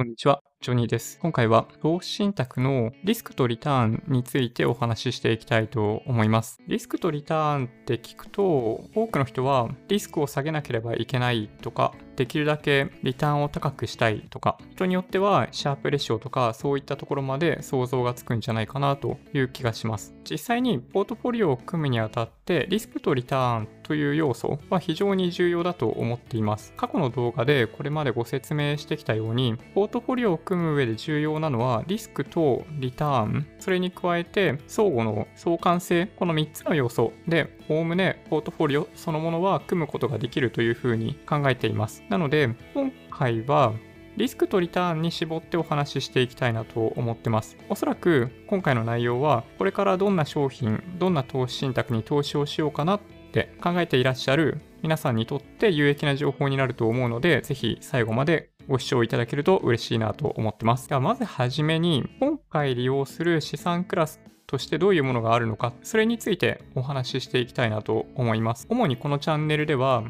こんにちは、ジョニーです。今回は投資信託のリスクとリターンについてお話ししていきたいと思います。リスクとリターンって聞くと、多くの人はリスクを下げなければいけないとか、できるだけリターンを高くしたいとか、人によってはシャープレシオとかそういったところまで想像がつくんじゃないかなという気がします。実際にポートフォリオを組むにあたってリスクとリターンという要素は非常に重要だと思っています。過去の動画でこれまでご説明してきたように、ポートフォリオを組む上で重要なのはリスクとリターン、それに加えて相互の相関性、この3つの要素で、おおむねポートフォリオそのものは組むことができるというふうに考えています。なので、今回はリスクとリターンに絞ってお話ししていきたいなと思ってます。おそらく今回の内容は、これからどんな商品、どんな投資信託に投資をしようかなって考えていらっしゃる皆さんにとって有益な情報になると思うので、ぜひ最後までご視聴いただけると嬉しいなと思ってます。ではまずはじめに、今回利用する資産クラスとしてどういうものがあるのか、それについてお話ししていきたいなと思います。主にこのチャンネルでは、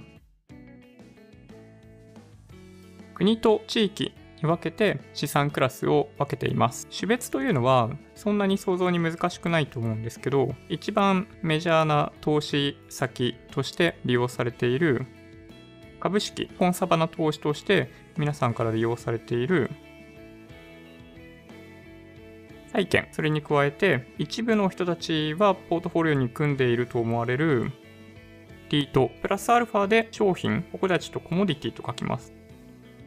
国と地域に分けて資産クラスを分けています。種別というのはそんなに想像に難しくないと思うんですけど、一番メジャーな投資先として利用されている株式、本サバな投資として皆さんから利用されている債券、それに加えて一部の人たちはポートフォリオに組んでいると思われるリート、プラスアルファで商品、ここではちょっとコモディティと書きます。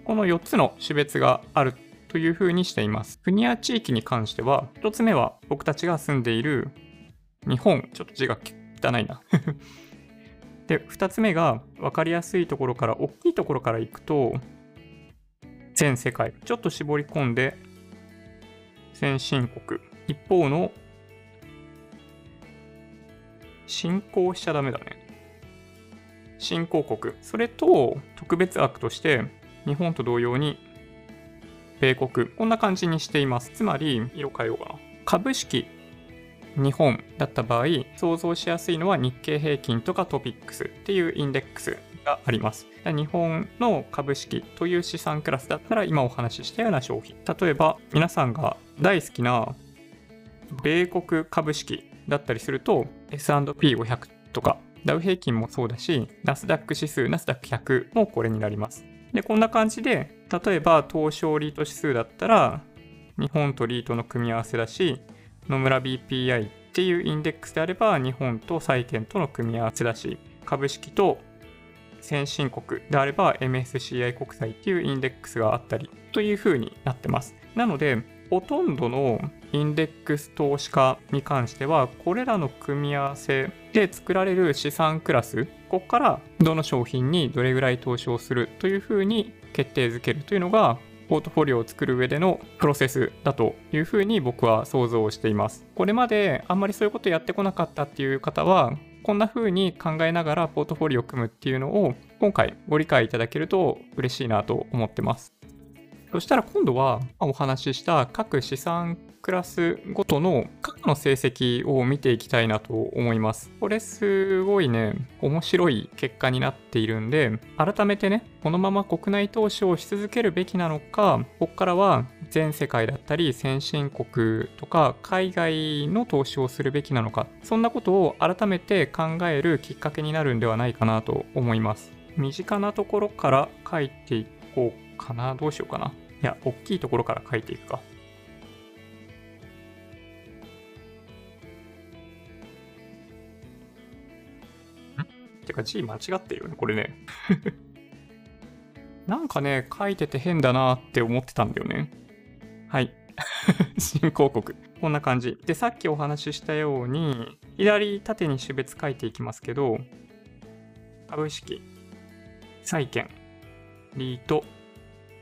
この4つの種別があるというふうにしています。国や地域に関しては、1つ目は僕たちが住んでいる日本、ちょっと字が汚いな で、2つ目が分かりやすいところから、大きいところから行くと、全世界。ちょっと絞り込んで、先進国。一方の、進行しちゃダメだね。新興国。それと、特別枠として、日本と同様に米国、こんな感じにしています。つまり、色変えようかな。株式日本だった場合、想像しやすいのは日経平均とかトピックスっていうインデックスがあります。日本の株式という資産クラスだったら今お話ししたような商品。例えば皆さんが大好きな米国株式だったりすると S&P500 とかダウ平均もそうだし、ナスダック指数、ナスダック100もこれになります。で、こんな感じで、例えば東証リート指数だったら、日本とリートの組み合わせだし、野村 BPI っていうインデックスであれば、日本と債券との組み合わせだし、株式と先進国であれば MSCI 国債っていうインデックスがあったりという風になってます。なので、ほとんどのインデックス投資家に関しては、これらの組み合わせで作られる資産クラス、ここからどの商品にどれぐらい投資をするというふうに決定づけるというのが、ポートフォリオを作る上でのプロセスだというふうに僕は想像しています。これまであんまりそういうことやってこなかったっていう方は、こんな風に考えながらポートフォリオを組むっていうのを今回ご理解いただけると嬉しいなと思ってます。そしたら今度はお話しした各資産クラスごとの過去の成績を見ていきたいなと思います。これすごいね、面白い結果になっているんで、改めてね、このまま国内投資をし続けるべきなのか、ここからは全世界だったり先進国とか海外の投資をするべきなのか、そんなことを改めて考えるきっかけになるんではないかなと思います。身近なところから書いていこうかな。どうしようかな。いや、大きいところから書いていくか。てか字間違ってるよね、これね。なんかね、書いてて変だなって思ってたんだよね。はい。新広告。こんな感じ。で、さっきお話ししたように、左縦に種別書いていきますけど、株式、債券、リート、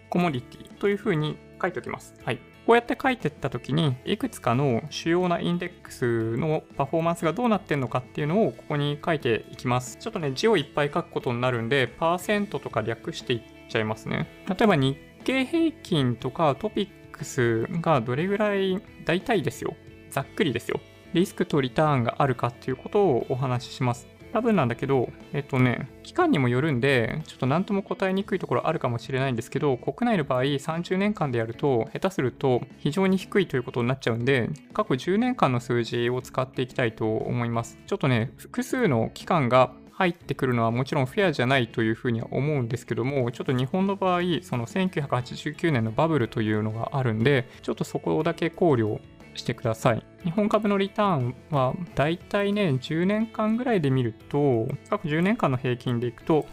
コモディティというふうに書いておきます。はい。こうやって書いてったときに、いくつかの主要なインデックスのパフォーマンスがどうなってんのかっていうのをここに書いていきます。ちょっとね、字をいっぱい書くことになるんで、パーセントとか略していっちゃいますね。例えば日経平均とかトピックスがどれぐらい、大体ですよ。ざっくりですよ。リスクとリターンがあるかっていうことをお話しします。多分なんだけど、えっとね、期間にもよるんで、ちょっと何とも答えにくいところあるかもしれないんですけど、国内の場合30年間でやると、下手すると非常に低いということになっちゃうんで、過去10年間の数字を使っていきたいと思います。ちょっとね、複数の期間が入ってくるのはもちろんフェアじゃないというふうには思うんですけども、ちょっと日本の場合、その1989年のバブルというのがあるんで、ちょっとそこだけ考慮してください。日本株のリターンはだいたいね、10年間ぐらいで見ると、過去10年間の平均でいくと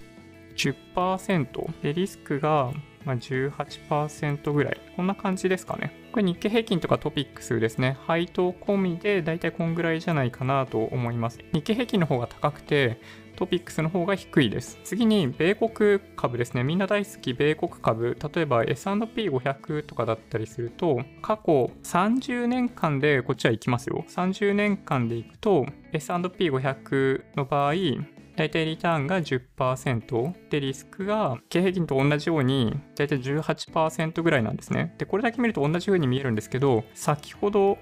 10%でリスクがま18%ぐらい。こんな感じですかね。これ日経平均とかトピックスですね。配当込みでだいたいこんぐらいじゃないかなと思います。日経平均の方が高くて、トピックスの方が低いです。次に、米国株ですね。みんな大好き米国株。例えば S&P500 とかだったりすると、過去30年間で、こっちは行きますよ。30年間で行くと、S&P500 の場合、大体リターンが10%でリスクが経平均と同じように大体18%ぐらいなんですね。で、これだけ見ると同じ風に見えるんですけど、先ほど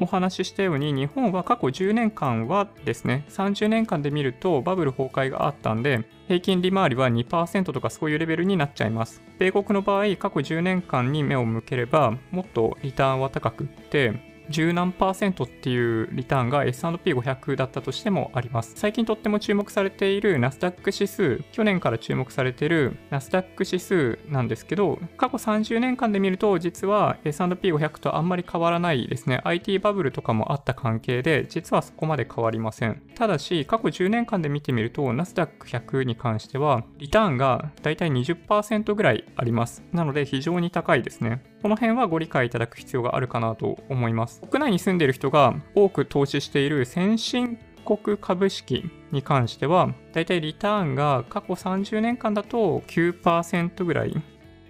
お話ししたように日本は過去10年間はですね30年間で見るとバブル崩壊があったんで平均利回りは2%とかそういうレベルになっちゃいます。米国の場合過去10年間に目を向ければもっとリターンは高くって十何パーセントっていうリターンが S&P500 だったとしてもあります。最近とっても注目されているナスダック指数、去年から注目されているナスダック指数なんですけど、過去30年間で見ると実は S&P500 とあんまり変わらないですね。IT バブルとかもあった関係で、実はそこまで変わりません。ただし、過去10年間で見てみると、ナスダック100に関しては、リターンがだいたい20%ぐらいあります。なので非常に高いですね。この辺はご理解いただく必要があるかなと思います。国内に住んでいる人が多く投資している先進国株式に関しては、だいたいリターンが過去30年間だと9%ぐらい、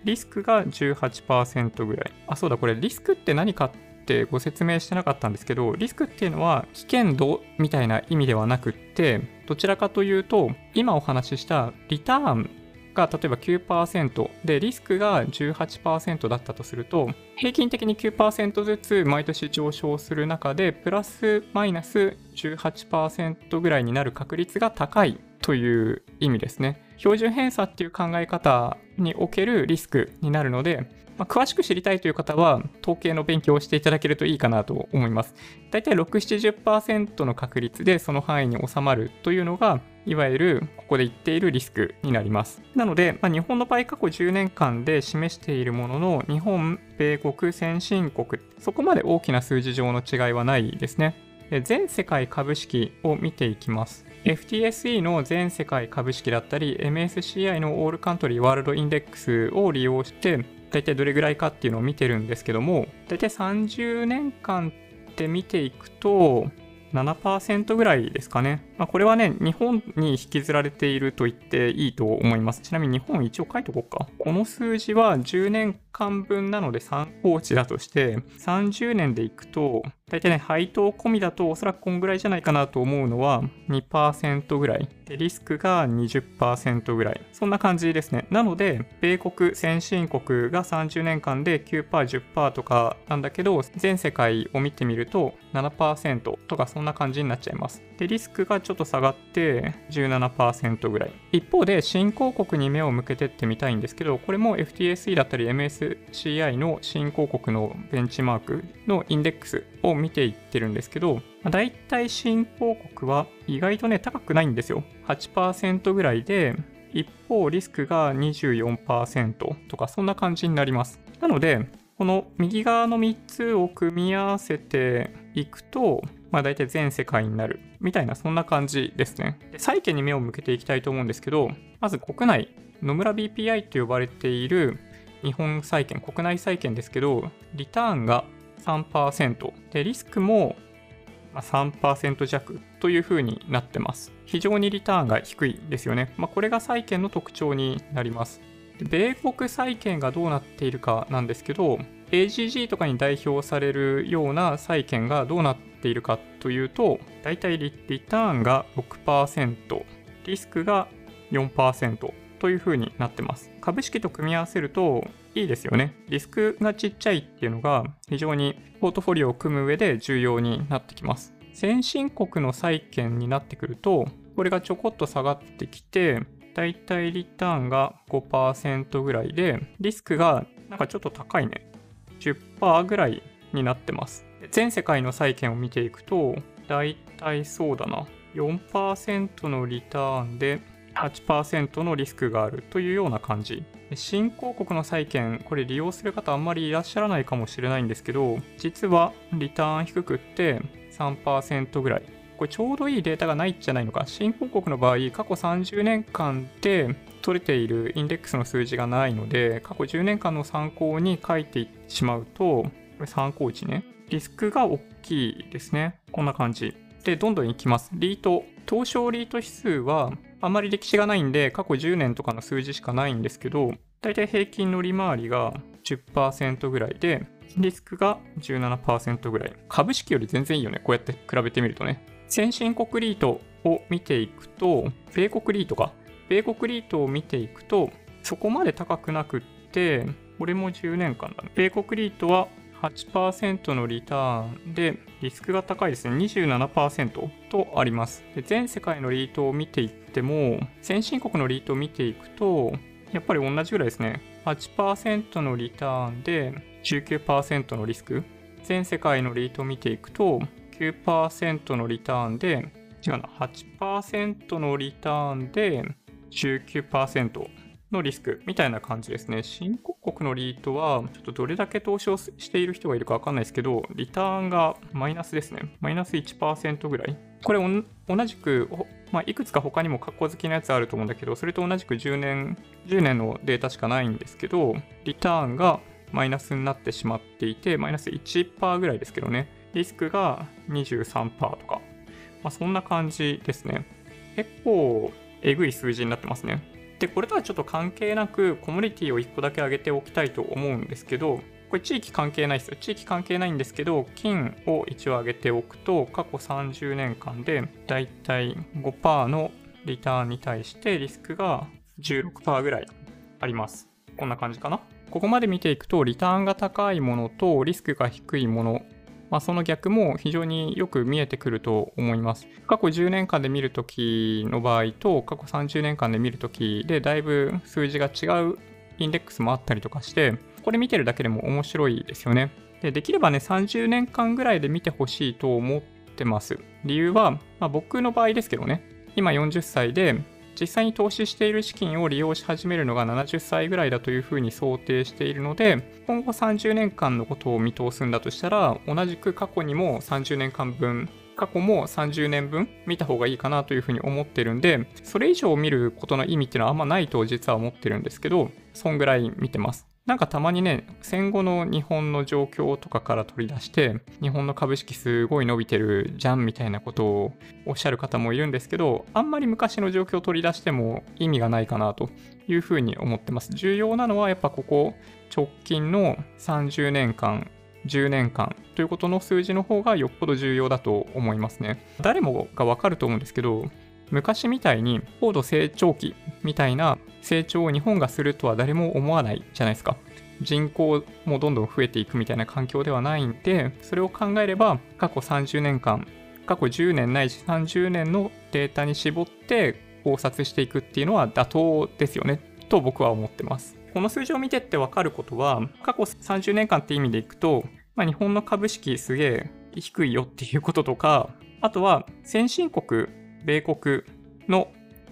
リスクが18%ぐらい。あ、そうだ、これリスクって何かってご説明してなかったんですけど、リスクっていうのは危険度みたいな意味ではなくって、どちらかというと、今お話ししたリターンが例えば9%でリスクが18%だったとすると平均的に9%ずつ毎年上昇する中でプラスマイナス18%ぐらいになる確率が高いという意味ですね。標準偏差っていう考え方におけるリスクになるので、まあ、詳しく知りたいという方は、統計の勉強をしていただけるといいかなと思います。だいたい6、70%の確率でその範囲に収まるというのが、いわゆるここで言っているリスクになります。なので、まあ、日本の場合過去10年間で示しているものの、日本、米国、先進国、そこまで大きな数字上の違いはないですね。全世界株式を見ていきます。FTSE の全世界株式だったり、MSCI のオールカントリーワールドインデックスを利用して、大体どれぐらいかっていうのを見てるんですけども、大体30年間って見ていくと、7%ぐらいですかね。まあ、これはね、日本に引きずられていると言っていいと思います。ちなみに日本一応書いとこうか。この数字は10年間分なので参考値だとして、30年でいくと、大体ね、配当込みだとおそらくこんぐらいじゃないかなと思うのは2%ぐらい。で、リスクが20%ぐらい。そんな感じですね。なので、米国、先進国が30年間で9%、10%とかなんだけど、全世界を見てみると7%とかそんな感じになっちゃいます。で、リスクがちょっと下がって17%ぐらい。一方で、新興国に目を向けてってみたいんですけど、これも FTSE だったり MSCI の新興国のベンチマークのインデックスを見ていってるんですけど、まあ、大体新興国は意外とね、高くないんですよ。8%ぐらいで、一方リスクが24%とかそんな感じになります。なので、この右側の3つを組み合わせていくと、まあ大体全世界になるみたいなそんな感じですね。で債券に目を向けていきたいと思うんですけど、まず国内、野村 BPI と呼ばれている日本債券、国内債券ですけど、リターンが3%でリスクも3%弱というふうになってます。非常にリターンが低いですよね。まあ、これが債券の特徴になります。米国債券がどうなっているかなんですけど、AGG とかに代表されるような債券がどうなっているかというと、だいたいリターンが6%、リスクが4%というふうになってます。株式と組み合わせるといいですよね。リスクがちっちゃいっていうのが非常にポートフォリオを組む上で重要になってきます。先進国の債券になってくると、これがちょこっと下がってきて、だいたいリターンが5%ぐらいで、リスクがなんかちょっと高いね。10%ぐらいになってます。全世界の債券を見ていくと、だいたいそうだな。4%のリターンで8%のリスクがあるというような感じ。新興国の債券、これ利用する方あんまりいらっしゃらないかもしれないんですけど、実はリターン低くって3%ぐらい。これちょうどいいデータがないんじゃないのか。新興国の場合、過去30年間で取れているインデックスの数字がないので、過去10年間の参考に書いてしまうと、これ参考値ね。リスクが大きいですね。こんな感じ。で、どんどんいきます。リート。東証リート指数はあまり歴史がないんで、過去10年とかの数字しかないんですけど、だいたい平均の利回りが10%ぐらいで、リスクが17%ぐらい。株式より全然いいよね。こうやって比べてみるとね。先進国リートを見ていくと、米国リートか。米国リートを見ていくと、そこまで高くなくって、これも10年間だね。米国リートは8%のリターンで、リスクが高いですね。27%とあります。で全世界のリートを見ていっても、先進国のリートを見ていくと、やっぱり同じぐらいですね。8%のリターンで19%のリスク。全世界のリートを見ていくと、9%のリターンで、違うな、8%のリターンで19%のリスクみたいな感じですね。新興国のリートは、ちょっとどれだけ投資をしている人がいるかわかんないですけど、リターンがマイナスですね。マイナス1%ぐらい。これ同じく、まあ、いくつか他にも格好好きなやつあると思うんだけど、それと同じく10年、10年のデータしかないんですけど、リターンがマイナスになってしまっていて、マイナス1%ぐらいですけどね。リスクが23%とか。まあ、そんな感じですね。結構、えぐい数字になってますね。で、これとはちょっと関係なく、コミュニティを1個だけ上げておきたいと思うんですけど、これ地域関係ないですよ。地域関係ないんですけど、金を一応上げておくと、過去30年間でだいたい5%のリターンに対してリスクが16%ぐらいあります。こんな感じかな。ここまで見ていくと、リターンが高いものとリスクが低いものまあ、その逆も非常によく見えてくると思います。過去10年間で見るときの場合と過去30年間で見るときでだいぶ数字が違うインデックスもあったりとかして、これ見てるだけでも面白いですよね。でできればね、30年間ぐらいで見てほしいと思ってます。理由は、まあ、僕の場合ですけどね、今40歳で実際に投資している資金を利用し始めるのが70歳ぐらいだというふうに想定しているので、今後30年間のことを見通すんだとしたら、同じく過去にも30年間分過去も30年分見た方がいいかなというふうに思ってるんで、それ以上見ることの意味っていうのはあんまないと実は思ってるんですけど、そんぐらい見てます。なんかたまにね、戦後の日本の状況とかから取り出して、日本の株式すごい伸びてるじゃんみたいなことをおっしゃる方もいるんですけど、あんまり昔の状況を取り出しても意味がないかなというふうに思ってます。重要なのはやっぱここ直近の30年間10年間ということの数字の方がよっぽど重要だと思いますね。誰もがわかると思うんですけど、昔みたいに高度成長期みたいな成長を日本がするとは誰も思わないじゃないですか。人口もどんどん増えていくみたいな環境ではないんで、それを考えれば過去30年間、過去10年ないし30年のデータに絞って考察していくっていうのは妥当ですよね、と僕は思ってます。この数字を見てってわかることは、過去30年間って意味でいくと、まあ、日本の株式すげえ低いよっていうこととか、あとは先進国米国の、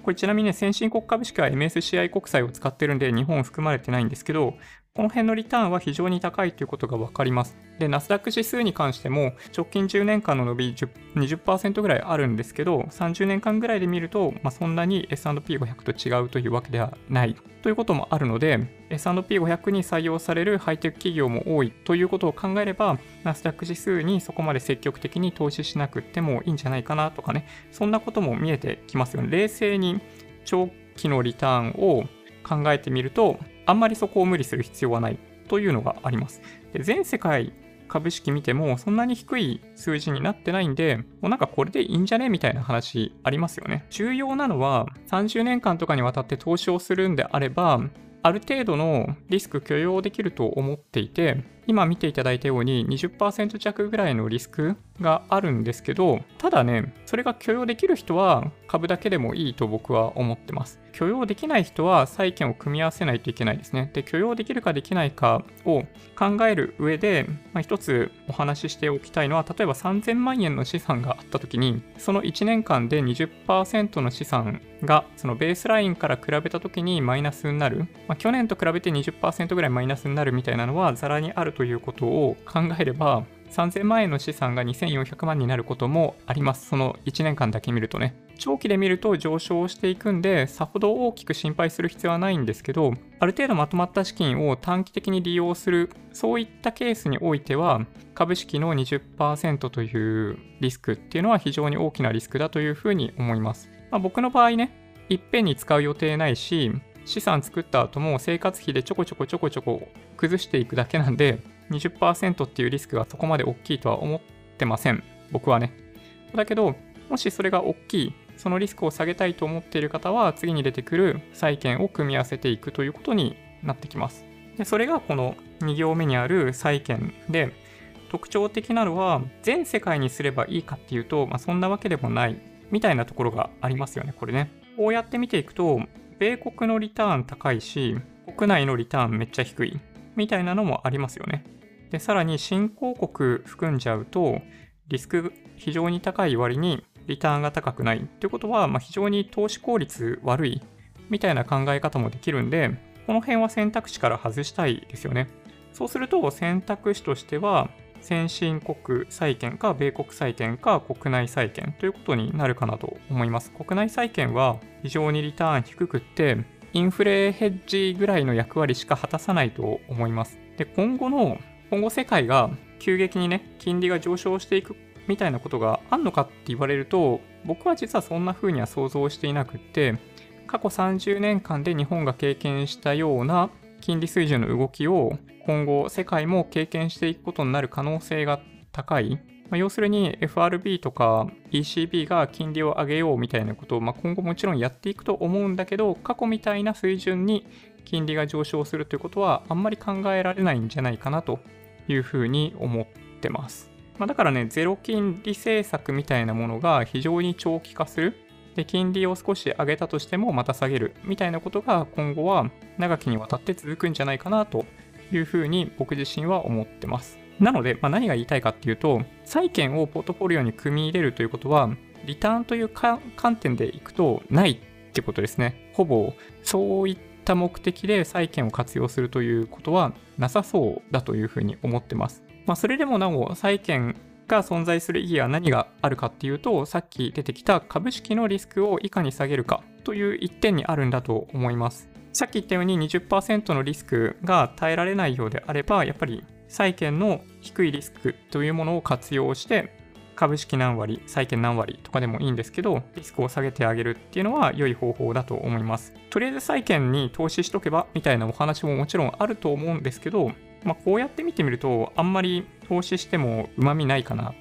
これちなみにね、先進国株式は MSCI 国債を使ってるんで、日本含まれてないんですけど、この辺のリターンは非常に高いということが分かります。で、ナスダック指数に関しても、直近10年間の伸び20%ぐらいあるんですけど、30年間ぐらいで見ると、まあ、そんなに S&P500 と違うというわけではないということもあるので、S&P500 に採用されるハイテク企業も多いということを考えれば、ナスダック指数にそこまで積極的に投資しなくてもいいんじゃないかなとかね、そんなことも見えてきますよね。冷静に長期のリターンを考えてみると、あんまりそこを無理する必要はないというのがあります。で全世界株式見てもそんなに低い数字になってないんで、もうなんかこれでいいんじゃねみたいな話ありますよね。重要なのは30年間とかにわたって投資をするんであれば、ある程度のリスク許容できると思っていて、今見ていただいたように20%弱ぐらいのリスクがあるんですけど、ただね、それが許容できる人は株だけでもいいと僕は思ってます。許容できない人は債券を組み合わせないといけないですね。で、許容できるかできないかを考える上で、まあ、一つお話ししておきたいのは、例えば3000万円の資産があった時に、その1年間で20%の資産がそのベースラインから比べた時にマイナスになる、まあ、去年と比べて20%ぐらいマイナスになるみたいなのはザラにあるということを考えれば、3000万円の資産が2400万になることもあります。その1年間だけ見るとね。長期で見ると上昇していくんで、さほど大きく心配する必要はないんですけど、ある程度まとまった資金を短期的に利用する、そういったケースにおいては、株式の20%というリスクっていうのは非常に大きなリスクだというふうに思います。まあ、僕の場合ね、いっぺんに使う予定ないし、資産作った後も生活費でちょこちょこちょこちょこ崩していくだけなんで、20%っていうリスクがそこまで大きいとは思ってません。僕はね。だけど、もしそれが大きい、そのリスクを下げたいと思っている方は、次に出てくる債券を組み合わせていくということになってきます。でそれがこの2行目にある債券で、特徴的なのは、全世界にすればいいかっていうと、まあ、そんなわけでもないみたいなところがありますよね、これね。こうやって見ていくと、米国のリターン高いし、国内のリターンめっちゃ低いみたいなのもありますよね。で、さらに新興国含んじゃうと、リスク非常に高い割にリターンが高くないっていうことは、まあ、非常に投資効率悪いみたいな考え方もできるんで、この辺は選択肢から外したいですよね。そうすると選択肢としては、先進国債券か米国債券か国内債券ということになるかなと思います。国内債券は非常にリターン低くって、インフレヘッジぐらいの役割しか果たさないと思います。で、今後の、今後世界が急激にね、金利が上昇していくみたいなことがあんのかって言われると、僕は実はそんな風には想像していなくって、過去30年間で日本が経験したような金利水準の動きを今後世界も経験していくことになる可能性が高い。まあ、要するに FRB とか ECB が金利を上げようみたいなことを、まあ、今後もちろんやっていくと思うんだけど、過去みたいな水準に金利が上昇するということはあんまり考えられないんじゃないかなというふうに思ってます。まあ、だからね、ゼロ金利政策みたいなものが非常に長期化する。で、金利を少し上げたとしてもまた下げるみたいなことが今後は長きにわたって続くんじゃないかなというふうに僕自身は思ってます。なので、まあ、何が言いたいかっていうと、債券をポートフォリオに組み入れるということは、リターンという観点でいくとないってことですね。ほぼそういった目的で債券を活用するということはなさそうだというふうに思ってます。まあ、それでもなお債券が存在する意義は何があるかっていうと、さっき出てきた株式のリスクをいかに下げるかという一点にあるんだと思います。さっき言ったように20%のリスクが耐えられないようであれば、やっぱり債券の低いリスクというものを活用して、株式何割、債券何割とかでもいいんですけど、リスクを下げてあげるっていうのは良い方法だと思います。とりあえず債券に投資しとけばみたいなお話ももちろんあると思うんですけど、まあ、こうやって見てみると、あんまり投資してもうまみないかなっ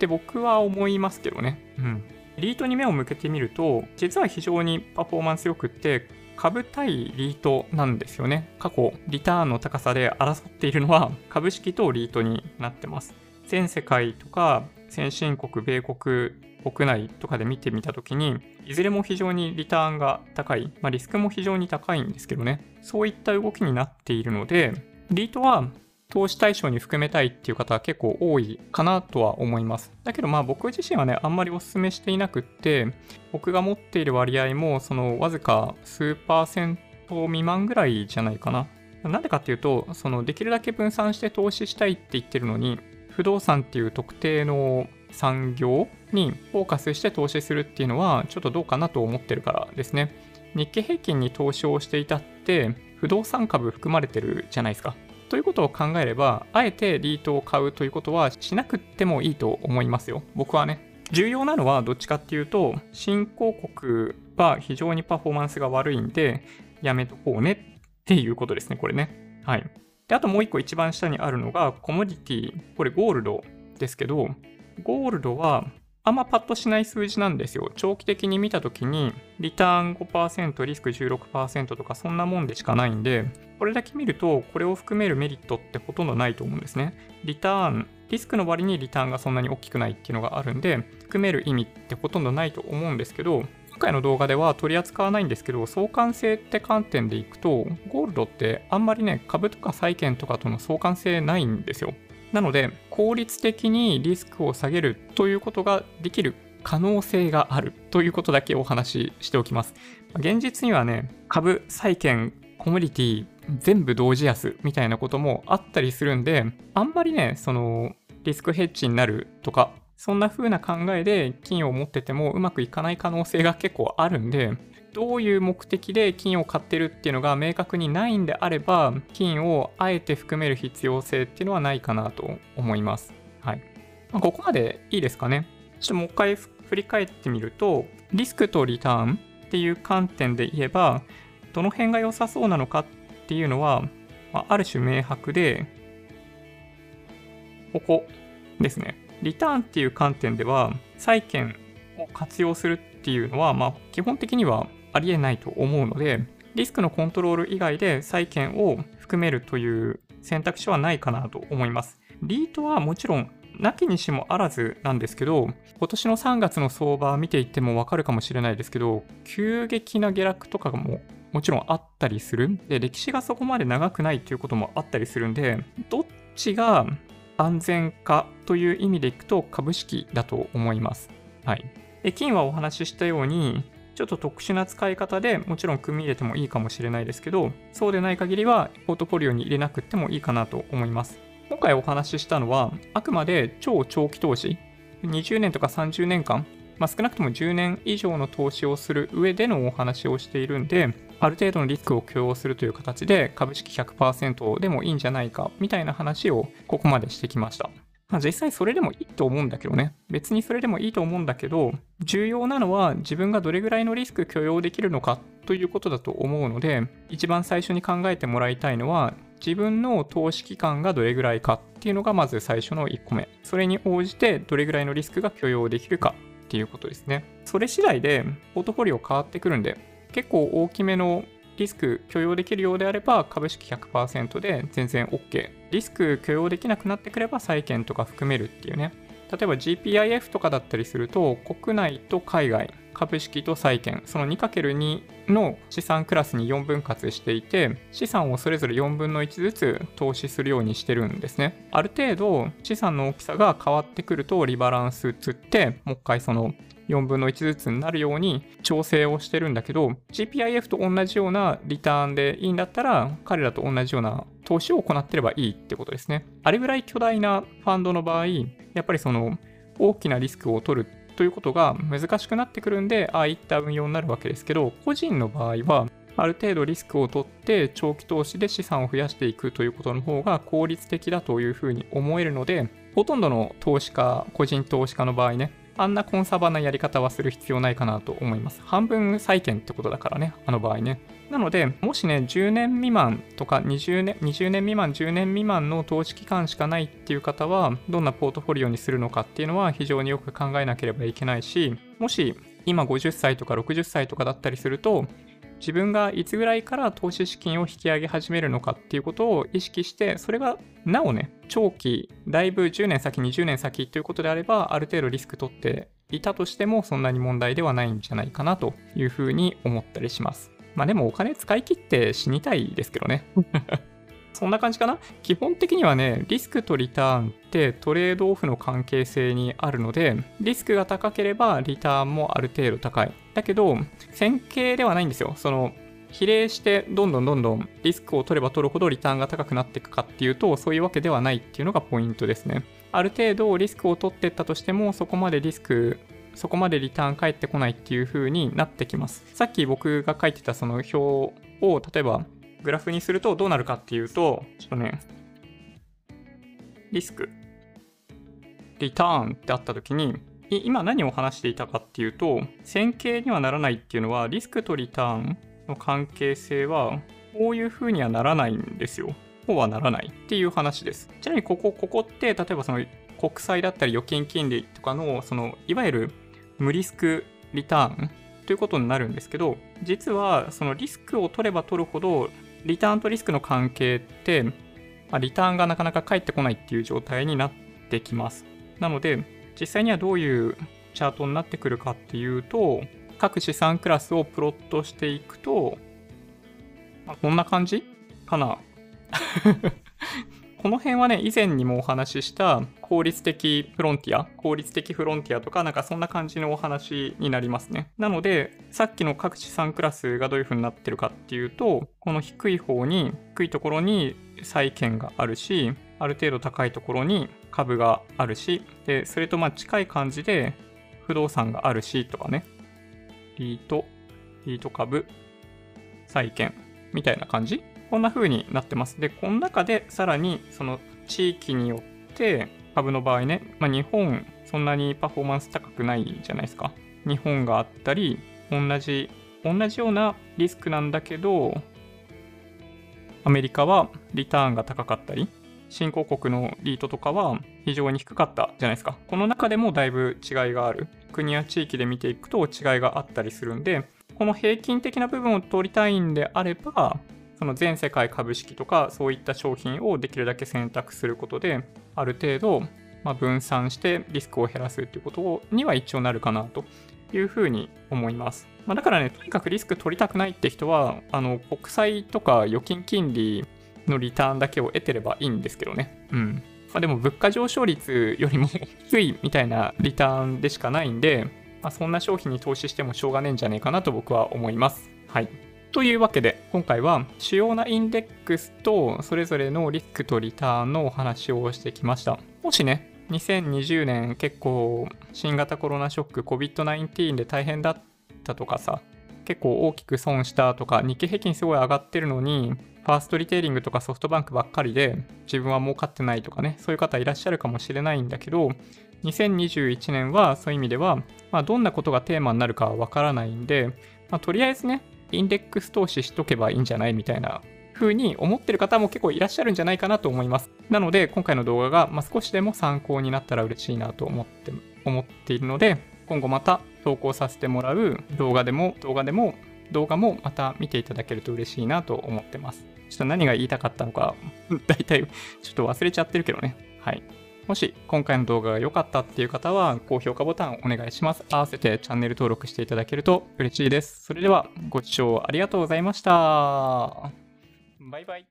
て僕は思いますけどね。うん。リートに目を向けてみると、実は非常にパフォーマンス良くって、株対リートなんですよね。過去、リターンの高さで争っているのは 株式とリートになってます。全世界とか先進国、米国、国内とかで見てみたときに、いずれも非常にリターンが高い、まあ、リスクも非常に高いんですけどね、そういった動きになっているので、リートは投資対象に含めたいっていう方は結構多いかなとは思います。だけどまあ僕自身はね、あんまりお勧めしていなくって、僕が持っている割合もそのわずか数パーセント未満ぐらいじゃないかな。なんでかっていうと、そのできるだけ分散して投資したいって言ってるのに、不動産っていう特定の産業にフォーカスして投資するっていうのはちょっとどうかなと思ってるからですね。日経平均に投資をしていたって不動産株含まれてるじゃないですか。ということを考えれば、あえてリートを買うということはしなくてもいいと思いますよ。僕はね。重要なのはどっちかっていうと、新興国は非常にパフォーマンスが悪いんで、やめとこうねっていうことですね、これね。はい。で、あともう一個一番下にあるのが、コモディティ。これゴールドですけど、ゴールドはあんまパッとしない数字なんですよ。長期的に見たときに、リターン5%、リスク16%とかそんなもんでしかないんで、これだけ見ると、これを含めるメリットってほとんどないと思うんですね。リターン、リスクの割にリターンがそんなに大きくないっていうのがあるんで、含める意味ってほとんどないと思うんですけど、今回の動画では取り扱わないんですけど、相関性って観点でいくと、ゴールドってあんまりね、株とか債券とかとの相関性ないんですよ。なので、効率的にリスクを下げるということができる可能性があるということだけお話ししておきます。現実にはね、株、債券、コモディティ、全部同時安みたいなこともあったりするんで、あんまりね、その、リスクヘッジになるとか、そんな風な考えで金を持っててもうまくいかない可能性が結構あるんで、どういう目的で金を買ってるっていうのが明確にないんであれば、金をあえて含める必要性っていうのはないかなと思います。はい。まあ、ここまでいいですかね。ちょっともう一回振り返ってみると、リスクとリターンっていう観点で言えば、どの辺が良さそうなのかっていうのは、まあ、ある種明白で、ここですね。リターンっていう観点では、債券を活用するっていうのは、まあ、基本的にはありえないと思うので、リスクのコントロール以外で債券を含めるという選択肢はないかなと思います。リートはもちろんなきにしもあらずなんですけど、今年の3月の相場見ていってもわかるかもしれないですけど、急激な下落とかももちろんあったりする。で、歴史がそこまで長くないということもあったりするんで、どっちが安全かという意味でいくと株式だと思います。はい。で、金はお話ししたように、ちょっと特殊な使い方でもちろん組み入れてもいいかもしれないですけど、そうでない限りはポートフォリオに入れなくてもいいかなと思います。今回お話ししたのは、あくまで超長期投資、20年とか30年間、まあ、少なくとも10年以上の投資をする上でのお話をしているんで、ある程度のリスクを許容するという形で株式100%でもいいんじゃないかみたいな話をここまでしてきました。まあ、実際それでもいいと思うんだけどね。別にそれでもいいと思うんだけど、重要なのは自分がどれぐらいのリスク許容できるのかということだと思うので、一番最初に考えてもらいたいのは、自分の投資期間がどれぐらいかっていうのがまず最初の1個目。それに応じてどれぐらいのリスクが許容できるかっていうことですね。それ次第でポートフォリオ変わってくるんで、結構大きめのリスク許容できるようであれば株式100%で全然 OK。リスク許容できなくなってくれば債券とか含めるっていうね。例えば GPIF とかだったりすると国内と海外株式と債券その 2×2 の資産クラスに4分割していて資産をそれぞれ4分の1ずつ投資するようにしてるんですねある程度資産の大きさが変わってくるとリバランスつってもう一回その4分の1ずつになるように調整をしてるんだけど、GPIF と同じようなリターンでいいんだったら、彼らと同じような投資を行ってればいいってことですね。あれぐらい巨大なファンドの場合、やっぱりその大きなリスクを取るということが難しくなってくるんで、ああいった運用になるわけですけど、個人の場合は、ある程度リスクを取って長期投資で資産を増やしていくということの方が効率的だというふうに思えるので、ほとんどの投資家、個人投資家の場合ね、あんなコンサバなやり方はする必要ないかなと思います。半分債券ってことだからね、あの場合ね。なので、もしね、10年未満とか20年 ,20 年未満、10年未満の投資期間しかないっていう方は、どんなポートフォリオにするのかっていうのは非常によく考えなければいけないし、もし今50歳とか60歳とかだったりすると、自分がいつぐらいから投資資金を引き上げ始めるのかっていうことを意識して、それがなおね、長期、だいぶ10年先、20年先ということであれば、ある程度リスク取っていたとしても、そんなに問題ではないんじゃないかなというふうに思ったりします。まあでもお金使い切って死にたいですけどね。そんな感じかな？基本的にはね、リスクとリターンってトレードオフの関係性にあるので、リスクが高ければリターンもある程度高い。だけど、線形ではないんですよ。その、比例してどんどんどんどんリスクを取れば取るほどリターンが高くなっていくかっていうと、そういうわけではないっていうのがポイントですね。ある程度リスクを取っていったとしても、そこまでリスクそこまでリターン返ってこないっていう風になってきます。さっき僕が書いてたその表を例えばグラフにするとどうなるかっていうと、ちょっとね、リスク、リターンってあった時に、今何を話していたかっていうと、線形にはならないっていうのは、リスクとリターンの関係性は、こういう風にはならないんですよ。こうはならないっていう話です。ちなみにここ、ここって、例えばその国債だったり預金金利とかの、その、いわゆる無リスクリターンということになるんですけど、実はそのリスクを取れば取るほど、リターンとリスクの関係って、ま、リターンがなかなか返ってこないっていう状態になってきます。なので、実際にはどういうチャートになってくるかっていうと、各資産クラスをプロットしていくと、まあ、こんな感じかなこの辺はね、以前にもお話しした効率的フロンティア、効率的フロンティアとか、なんかそんな感じのお話になりますね。なので、さっきの各資産クラスがどういう風になってるかっていうと、この低い方に、低いところに債券があるし、ある程度高いところに株があるし、で、それとまあ近い感じで不動産があるしとかね、リート、リート株、債券みたいな感じこんな風になってます。で、この中でさらにその地域によって株の場合ね、まあ、日本そんなにパフォーマンス高くないじゃないですか。日本があったり、同じ、同じようなリスクなんだけど、アメリカはリターンが高かったり、新興国のリートとかは非常に低かったじゃないですか。この中でもだいぶ違いがある。国や地域で見ていくと違いがあったりするんで、この平均的な部分を取りたいんであれば、その全世界株式とかそういった商品をできるだけ選択することで、ある程度、ま分散してリスクを減らすっていうことには一応なるかなというふうに思います。まあ、だからね、とにかくリスク取りたくないって人は、あの国債とか預金金利のリターンだけを得てればいいんですけどね。うん。まあ、でも物価上昇率よりも 低いみたいなリターンでしかないんで、まあ、そんな商品に投資してもしょうがねえんじゃねえかなと僕は思います。はい。というわけで、今回は主要なインデックスとそれぞれのリスクとリターンのお話をしてきました。もしね、2020年結構新型コロナショック COVID-19 で大変だったとかさ、結構大きく損したとか、日経平均すごい上がってるのに、ファーストリテイリングとかソフトバンクばっかりで自分は儲かってないとかね、そういう方いらっしゃるかもしれないんだけど、2021年はそういう意味では、まあ、どんなことがテーマになるかはわからないんで、まあ、とりあえずね、インデックス投資しとけばいいんじゃないみたいな風に思ってる方も結構いらっしゃるんじゃないかなと思います。なので、今回の動画が、ま少しでも参考になったら嬉しいなと思って、思っているので、今後また投稿させてもらう動画でも、動画でも、動画もまた見ていただけると嬉しいなと思ってます。ちょっと何が言いたかったのか、大体ちょっと忘れちゃってるけどね。はい。もし今回の動画が良かったっていう方は高評価ボタンお願いします。合わせてチャンネル登録していただけると嬉しいです。それではご視聴ありがとうございました。バイバイ。